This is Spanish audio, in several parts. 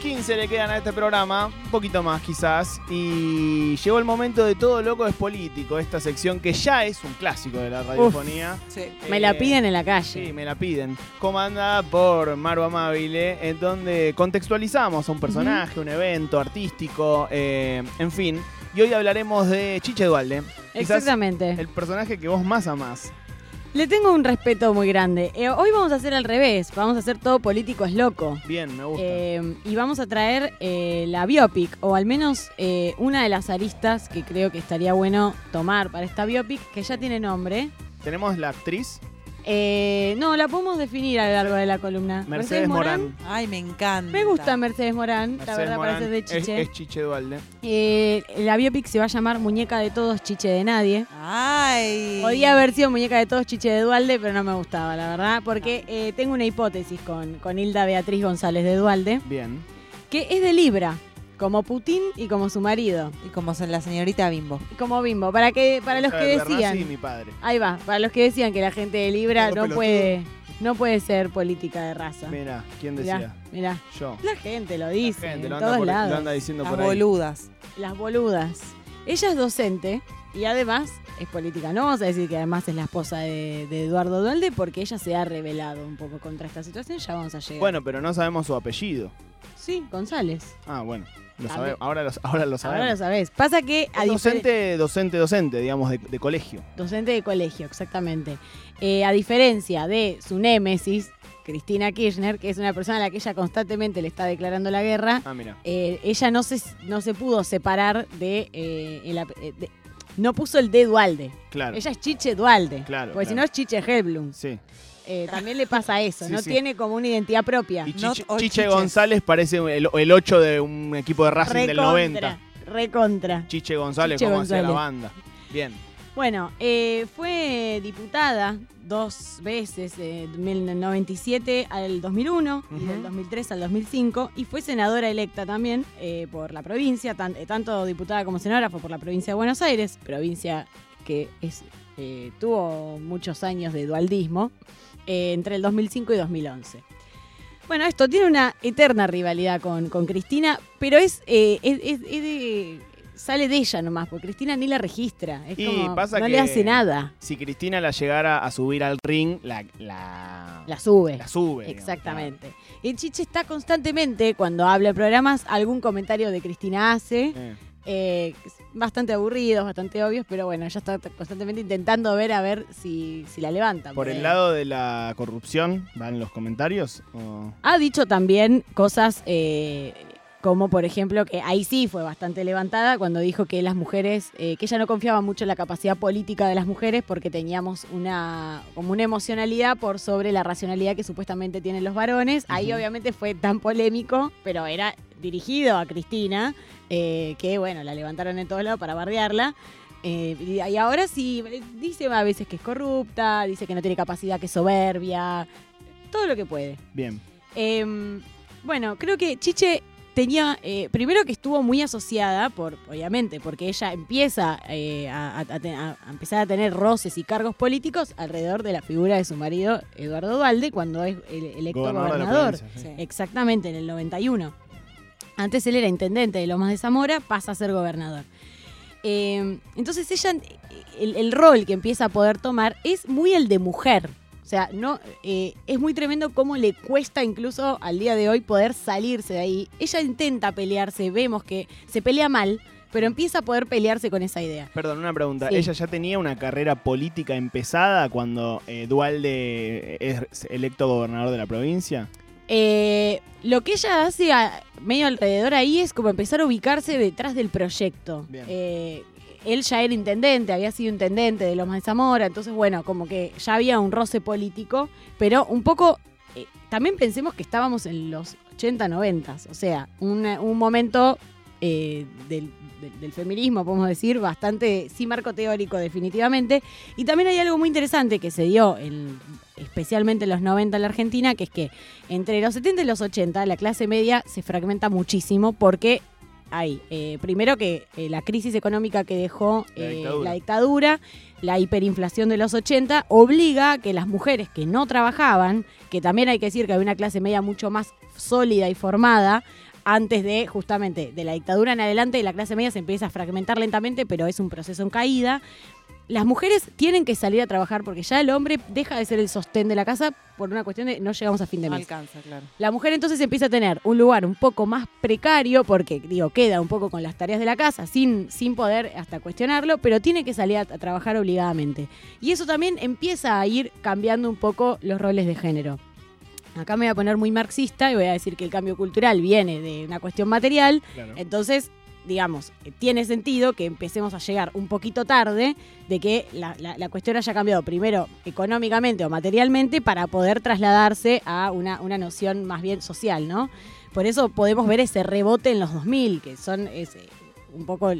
15 le quedan a este programa, un poquito más quizás, y llegó el momento de Todo Loco es Político, esta sección que ya es un clásico de la radiofonía. Sí. Me la Eh, piden en la calle. Sí, me la piden. Comandada por Maru Amabile, en donde contextualizamos a un personaje, un evento artístico, eh, en fin. Y hoy hablaremos de Chiche Dualde. Exactamente. el personaje que vos más amás. Le tengo un respeto muy grande. Eh, hoy vamos a hacer al revés. Vamos a hacer todo político es loco. Bien, me gusta. Eh, y vamos a traer eh, la biopic, o al menos una de las aristas que creo que estaría bueno tomar para esta biopic, que ya tiene nombre. Tenemos la actriz Eh, no, la podemos definir a lo largo de la columna. Mercedes Morán. Ay, me encanta. Me gusta Mercedes Morán, la verdad Morán parece de es- Chiche. Es, Chiche Dualde. Eh, la biopic se va a llamar Muñeca de Todos, Chiche de Nadie. Ay. Podía haber sido Muñeca de Todos, Chiche de Dualde, pero no me gustaba, la verdad, porque eh, tengo una hipótesis con, con Hilda Beatriz González de Dualde, Bien. que es de Libra, como Putin y como su marido, Y como son la señorita Bimbo. y como Bimbo, para que para los que decían, mi padre. ahí va, para los que decían que la gente de Libra no pelotudo. puede no puede ser política de raza. Mira, ¿quién decía? mirá. Yo. La gente lo dice, Gente, en lo anda, todos por- lo lados. anda diciendo Las por ahí. boludas. Las boludas. Ella es docente y además es política. No vamos a decir que además es la esposa de, de Eduardo Dualde porque ella se ha revelado un poco contra esta situación. Ya vamos a llegar. Bueno, pero no sabemos su apellido. Sí, González. Ah, bueno. Lo sabe- ahora, lo, ahora lo sabemos. Ahora lo sabés. Pasa que a docente, docente, docente, digamos, de, de colegio. docente de colegio, exactamente. Eh, a diferencia de su némesis, Cristina Kirchner, que es una persona a la que ella constantemente le está declarando la guerra, Ah, eh, ella no se, no se pudo separar de, eh, el eh, de- No puso el de Dualde. Claro. Ella es Chiche Dualde. Claro, Porque si no es Chiche Helblum. Sí. Eh, también le pasa eso. Sí, no sí. tiene como una identidad propia. Y Chiche. González parece el, el 8 de un equipo de Racing del 90. Recontra. Chiche González, Chiche ¿cómo hacía la banda? Bien. Bueno, eh, fue diputada dos veces, eh, del 97 al 2001 y Ujú. del 2003 al 2005, y fue senadora electa también eh, por la provincia, tan- eh, tanto diputada como senadora fue por la provincia de Buenos Aires, provincia que es, eh, tuvo muchos años de dualdismo, eh, entre el 2005 y 2011. Bueno, esto tiene una eterna rivalidad con, con Cristina, pero es, eh, es- es- es de- sale de ella nomás, porque Cristina ni la registra. Es Y como, pasa no que- le hace nada. Si Cristina la llegara a subir al ring, la, la, La sube. la sube. digamos. Exactamente. Y Chiche está constantemente, cuando habla en programas, algún comentario de Cristina hace. Eh, eh, bastante aburridos, bastante obvios, pero bueno, ella está constantemente intentando ver a ver si, si la levanta. Por el lado de la corrupción, ¿van los comentarios? o- Ha dicho también cosas eh, como, por ejemplo, que ahí sí fue bastante levantada cuando dijo que las mujeres, eh, que ella no confiaba mucho en la capacidad política de las mujeres porque teníamos una como una emocionalidad por sobre la racionalidad que supuestamente tienen los varones. Ahí obviamente fue tan polémico, pero era dirigido a Cristina, eh, que bueno, la levantaron en todos lados para bardearla. Eh, y ahora sí, dice a veces que es corrupta, dice que no tiene capacidad, que es soberbia, todo lo que puede. Bien. Em, bueno, creo que Chiche tenía, eh, primero que estuvo muy asociada, por obviamente, porque ella empieza eh, a, a- a te- a- a empezar a tener roces y cargos políticos alrededor de la figura de su marido Eduardo Dualde cuando es el- electo Gobernador. Sí. Exactamente, en el 91. Antes él era intendente de Lomas de Zamora, pasa a ser gobernador. Eh, entonces ella, el, el rol que empieza a poder tomar es muy el de mujer. O sea, no, eh, es muy tremendo cómo le cuesta incluso al día de hoy poder salirse de ahí. Ella intenta pelearse, vemos que se pelea mal, pero empieza a poder pelearse con esa idea. Perdón, una pregunta. Sí. ¿Ella ya tenía una carrera política empezada cuando eh, Dualde es electo gobernador de la provincia? Eh, lo que ella hace a- medio alrededor ahí es como empezar a ubicarse detrás del proyecto. Eh, él ya era intendente, había sido intendente de Lomas de Zamora, entonces bueno, como que ya había un roce político, pero un poco, eh, también pensemos que estábamos en los 80, 90, o sea, un momento eh, del, feminismo, podemos decir, bastante, sí marco teórico definitivamente, y también hay algo muy interesante que se dio en, especialmente en los 90 en la Argentina, que es que entre los 70 y los 80 la clase media se fragmenta muchísimo porque hay, eh, primero que eh, la crisis económica que dejó La eh, dictadura. la dictadura, la hiperinflación de los 80, obliga a que las mujeres que no trabajaban, que también hay que decir que había una clase media mucho más sólida y formada, antes de justamente de la dictadura en adelante la clase media se empieza a fragmentar lentamente, pero es un proceso en caída. Las mujeres tienen que salir a trabajar porque ya el hombre deja de ser el sostén de la casa por una cuestión de no llegamos a fin de No mes. alcanza, claro. La mujer entonces empieza a tener un lugar un poco más precario porque, digo, queda un poco con las tareas de la casa sin, sin poder hasta cuestionarlo, pero tiene que salir a, a trabajar obligadamente. Y eso también empieza a ir cambiando un poco los roles de género. Acá me voy a poner muy marxista y voy a decir que el cambio cultural viene de una cuestión material, Claro. entonces, digamos, eh, tiene sentido que empecemos a llegar un poquito tarde de que la, la- la cuestión haya cambiado primero económicamente o materialmente para poder trasladarse a una, una noción más bien social, ¿no? Por eso podemos ver ese rebote en los 2000, que son es, eh, un poco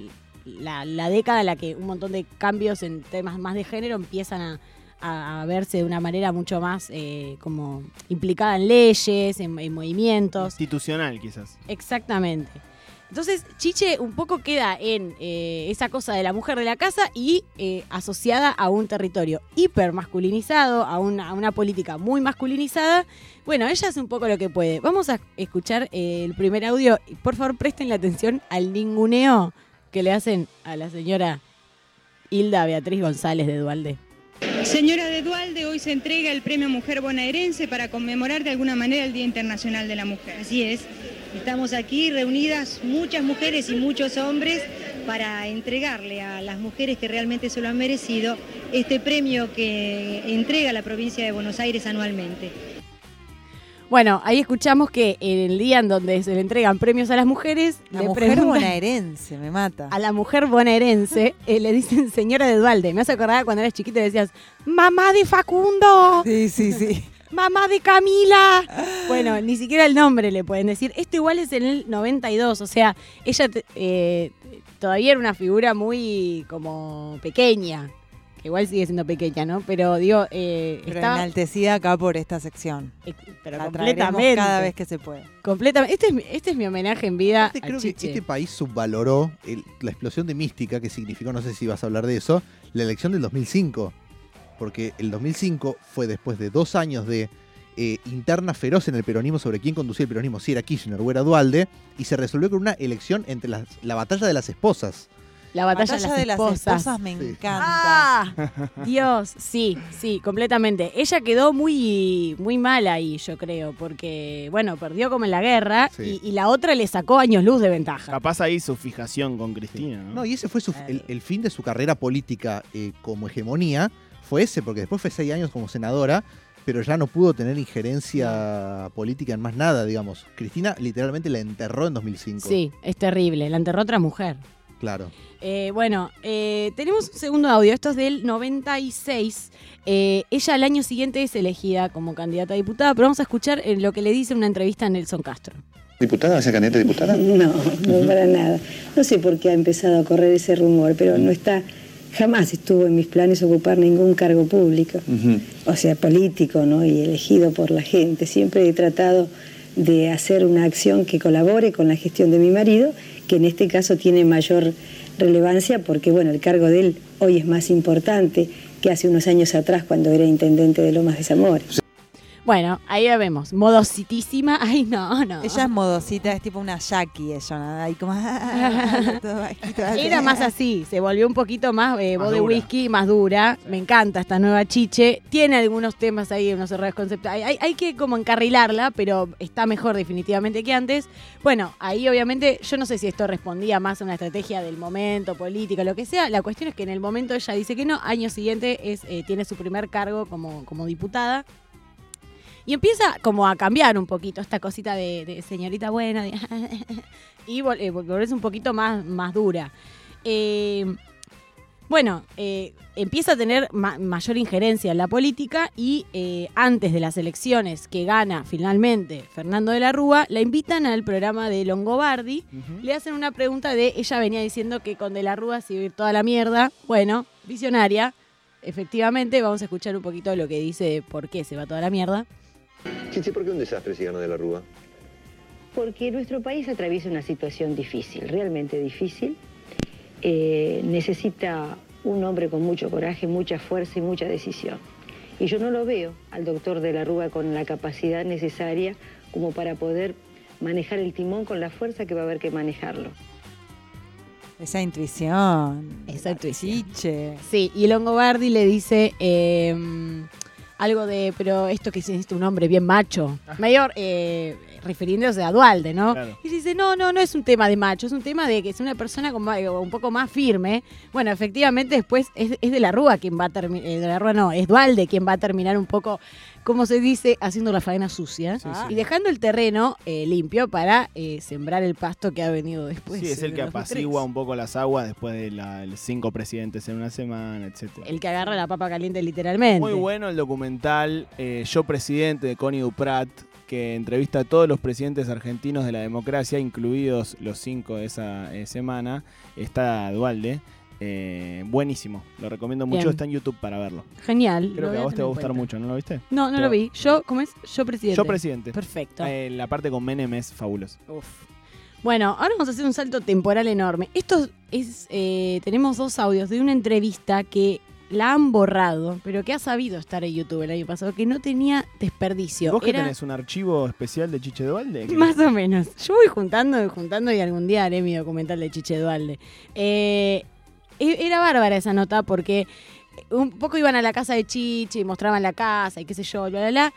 la, la década en la que un montón de cambios en temas más de género empiezan a, a- a verse de una manera mucho más eh, como implicada en leyes, en- en movimientos. Institucional, quizás. Exactamente. Entonces, Chiche un poco queda en eh, esa cosa de la mujer de la casa y eh, asociada a un territorio hiper masculinizado, a una, política muy masculinizada. Bueno, ella hace un poco lo que puede. Vamos a escuchar eh, el primer audio. Por favor, presten la atención al ninguneo que le hacen a la señora Hilda Beatriz González de Dualde. Señora de Dualde, hoy se entrega el Premio Mujer Bonaerense para conmemorar de alguna manera el Día Internacional de la Mujer. Así es, estamos aquí reunidas muchas mujeres y muchos hombres para entregarle a las mujeres que realmente se lo han merecido este premio que entrega la provincia de Buenos Aires anualmente. Bueno, ahí escuchamos que en el día en donde se le entregan premios a las mujeres, La le mujer bonaerense, me mata. a la mujer bonaerense eh, le dicen señora de Dualde. Me hace acordar cuando eras chiquita y decías, mamá de Facundo, Sí, sí, sí. Mamá de Camila. Bueno, ni siquiera el nombre le pueden decir. Esto igual es en el 92, o sea, ella eh, todavía era una figura muy como pequeña. que Igual sigue siendo pequeña, ¿no? Pero digo, eh, Pero estaba... enaltecida acá por esta sección. eh, Pero La completamente. cada vez que se puede. Completamente. Este es, mi- este es mi homenaje en vida a creo que este país subvaloró el- la explosión de mística que significó, no sé si vas a hablar de eso, la elección del 2005. Porque el 2005 fue después de dos años de eh, interna feroz en el peronismo sobre quién conducía el peronismo, si era Kirchner o era Dualde, y se resolvió con una elección entre las- la batalla de las esposas. La batalla, de las esposas. me Sí. encanta. ¡Ah! Dios, sí, sí, completamente. Ella quedó muy, muy mal ahí, yo creo, porque, bueno, perdió como en la guerra Sí. y, y la otra le sacó años luz de ventaja. Capaz ahí su fijación con Cristina, ¿no? No, y ese fue su- el, el fin de su carrera política eh, como hegemonía, fue ese, porque después fue seis años como senadora, pero ya no pudo tener injerencia política en más nada, digamos. Cristina literalmente la enterró en 2005. Sí, es terrible, la enterró otra mujer. Claro. Eh, bueno, eh, tenemos un segundo audio, esto es del 96. Eh, ella al año siguiente es elegida como candidata a diputada, pero vamos a escuchar lo que le dice en una entrevista a Nelson Castro. ¿Diputada? ¿Va a ser candidata a diputada? No, no para nada. No sé por qué ha empezado a correr ese rumor, pero no está, jamás estuvo en mis planes ocupar ningún cargo público, o sea, político, ¿no? Y elegido por la gente. Siempre he tratado de hacer una acción que colabore con la gestión de mi marido, que en este caso tiene mayor relevancia porque, bueno, el cargo de él hoy es más importante que hace unos años atrás cuando era intendente de Lomas de Zamora. Bueno, ahí la vemos, modositísima. Ay, no, no. Ella es modosita, es tipo una Jackie, ella, ¿no? Ahí como... todo bajito. Era más así, se volvió un poquito más eh, voz de whisky, más dura. Me encanta esta nueva chiche. Tiene algunos temas ahí, unos errores conceptuales. Hay, hay que como encarrilarla, pero está mejor definitivamente que antes. Bueno, ahí obviamente, yo no sé si esto respondía más a una estrategia del momento, política, lo que sea. La cuestión es que en el momento ella dice que no, año siguiente es, eh, tiene su primer cargo como, como diputada. Y empieza como a cambiar un poquito esta cosita de, de señorita buena de- y vol- eh, volverse un poquito más, más dura. Eh, bueno, eh, empieza a tener ma- mayor injerencia en la política y eh, antes de las elecciones que gana finalmente Fernando de la Rúa, la invitan al programa de Longobardi. Le hacen una pregunta de, ella venía diciendo que con de la Rúa se iba a ir toda la mierda. Bueno, visionaria. Efectivamente, vamos a escuchar un poquito lo que dice de por qué se va toda la mierda. Chichi, ¿por qué un desastre si gana de la Rúa? Porque nuestro país atraviesa una situación difícil, realmente difícil. Eh, necesita un hombre con mucho coraje, mucha fuerza y mucha decisión. Y yo no lo veo al doctor de la Rúa con la capacidad necesaria como para poder manejar el timón con la fuerza que va a haber que manejarlo. Esa intuición. Esa intuición. Chiche. Sí, y Longobardi le dice eh, algo de, pero esto que hiciste un hombre bien macho. Mayor, eh, refiriéndose a Dualde, ¿no? Claro. Y dice, no, no, no es un tema de macho, es un tema de que es una persona como, eh, un poco más firme. Bueno, efectivamente después es, es de la Rúa quien va a terminar, de la Rúa no, es Dualde quien va a terminar un poco, como se dice, haciendo la faena sucia Sí, y dejando el terreno eh, limpio para eh, sembrar el pasto que ha venido después. Sí, es el que 2003. apacigua un poco las aguas después de la- los cinco presidentes en una semana, etcétera. El que agarra la papa caliente literalmente. Muy bueno el documental eh, Yo Presidente de Connie Duprat, que entrevista a todos los presidentes argentinos de la democracia, incluidos los cinco de esa eh, semana. Está Dualde. Eh, buenísimo, lo recomiendo mucho, Bien. está en YouTube para verlo. Genial. Creo que a vos te va a gustar cuenta. mucho, ¿no lo viste? No, no lo vi. Yo, ¿cómo es? Yo presidente. Yo Presidente. Perfecto. Eh, la parte con Menem es fabulosa. Uf. Bueno, ahora vamos a hacer un salto temporal enorme. Esto es, eh, tenemos dos audios de una entrevista que la han borrado, pero que ha sabido estar en YouTube el año pasado, que no tenía desperdicio. ¿Vos que Era- tenés un archivo especial de Chiche Dualde? ¿Qué- Más o menos. Yo voy juntando y juntando y algún día haré mi documental de Chiche Dualde. Eh, e- era bárbara esa nota porque un poco iban a la casa de Chiche y mostraban la casa y qué sé yo, bla, bla, bla.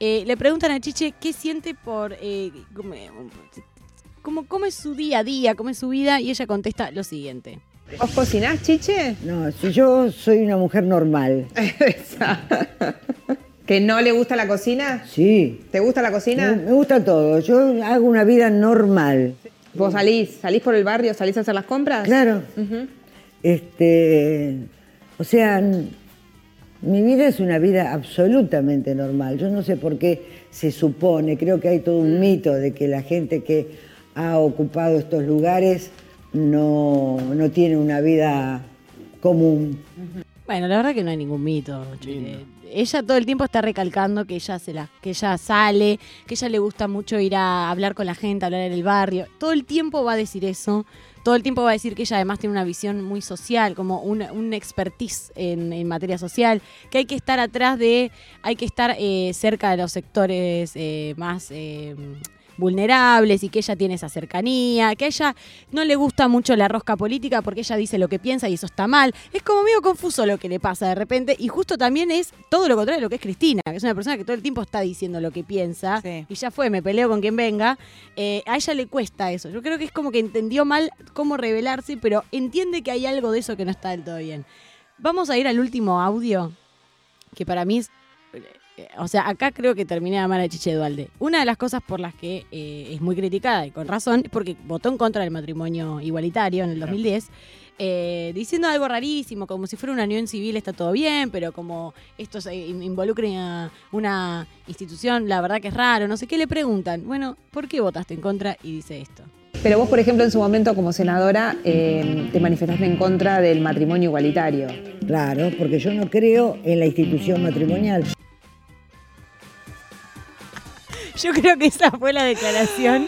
Eh, le preguntan a Chiche qué siente por... eh, cómo, cómo- cómo es su día a día, cómo es su vida y ella contesta lo siguiente. ¿Vos cocinás, Chiche? No, si yo soy una mujer normal. ¿Que no le gusta la cocina? Sí. ¿Te gusta la cocina? me gusta todo. Yo hago una vida normal. ¿Vos salís? ¿Salís por el barrio? ¿Salís a hacer las compras? Claro. Este, o sea, mi vida es una vida absolutamente normal. Yo no sé por qué se supone, creo que hay todo un mito de que la gente que ha ocupado estos lugares no, no tiene una vida común. Bueno, la verdad que no hay ningún mito. Chile. Ella todo el tiempo está recalcando que ella se la, que ella sale, que ella le gusta mucho ir a hablar con la gente, hablar en el barrio. Todo el tiempo va a decir eso. Todo el tiempo va a decir que ella además tiene una visión muy social, como una, un expertise en, en materia social, que hay que estar atrás de, hay que estar eh, cerca de los sectores eh, más eh, vulnerables y que ella tiene esa cercanía, que a ella no le gusta mucho la rosca política porque ella dice lo que piensa y eso está mal. Es como medio confuso lo que le pasa de repente y justo también es todo lo contrario de lo que es Cristina, que es una persona que todo el tiempo está diciendo lo que piensa Sí. y ya fue, me peleo con quien venga. Eh, a ella le cuesta eso. Yo creo que es como que entendió mal cómo revelarse, pero entiende que hay algo de eso que no está del todo bien. Vamos a ir al último audio, que para mí es o sea, acá creo que terminé de amar a Chiche Dualde. Una de las cosas por las que eh, es muy criticada, y con razón, es porque votó en contra del matrimonio igualitario en el 2010, eh, diciendo algo rarísimo, como si fuera una unión civil está todo bien, pero como esto se involucra a una institución, la verdad que es raro, no sé qué le preguntan. Bueno, ¿por qué votaste en contra? Y dice esto. Pero vos, por ejemplo, en su momento como senadora, eh, te manifestaste en contra del matrimonio igualitario. Claro, porque yo no creo en la institución matrimonial. Yo creo que esa fue la declaración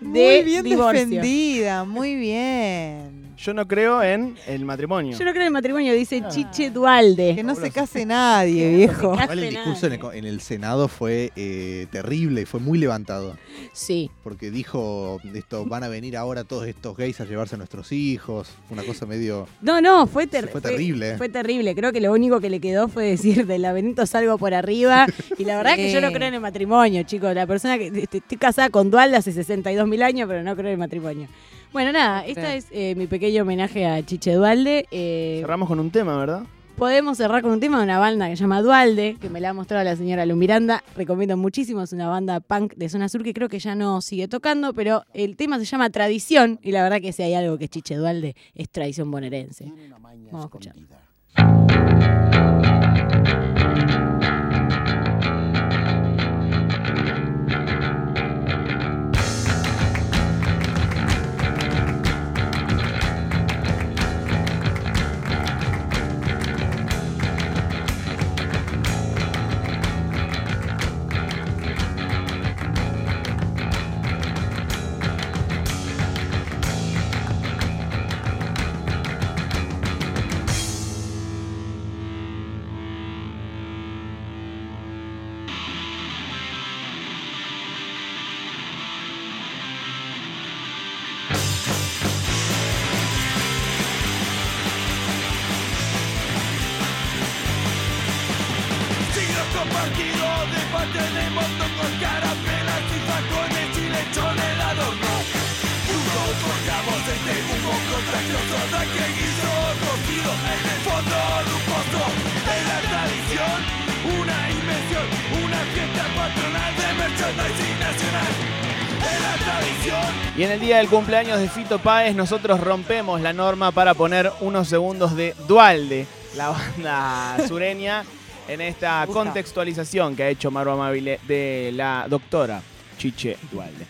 de Muy bien divorcio. defendida, muy bien. Yo no creo en el matrimonio. Yo no creo en el matrimonio, dice Chiche Dualde. Que no se case nadie, viejo. case Igual el discurso en el, co- en el Senado fue eh, terrible, fue muy levantado. Sí. Porque dijo esto, van a venir ahora todos estos gays a llevarse a nuestros hijos. Fue una cosa medio. No, no, fue, ter- Fue terrible. Fue terrible. Creo que lo único que le quedó fue decir del laberinto salgo por arriba. Y la verdad Sí. que yo no creo en el matrimonio, chicos. La persona que estoy casada con Dualde hace 62 mil años, pero no creo en el matrimonio. Bueno, nada, esta Sí. es eh, mi pequeño homenaje a Chiche Dualde. Eh, Cerramos con un tema, ¿verdad? podemos cerrar con un tema de una banda que se llama Dualde, que me la ha mostrado la señora Lu Miranda. Recomiendo muchísimo, es una banda punk de zona sur que creo que ya no sigue tocando, pero el tema se llama Tradición y la verdad que si hay algo que es Chiche Dualde es tradición bonaerense. Vamos a escuchar. Montón con carapelas y facones y lechones de adorno. Juntos forjamos este humo contagioso de que guiso cocido en el fondo de un pozo. Es la tradición, una invención, una fiesta patronal de merchandising nacional. Y en el día del cumpleaños de Fito Páez, nosotros rompemos la norma para poner unos segundos de Dualde, la banda sureña, en esta contextualización que ha hecho Maru Amabile de la doctora Chiche Dualde.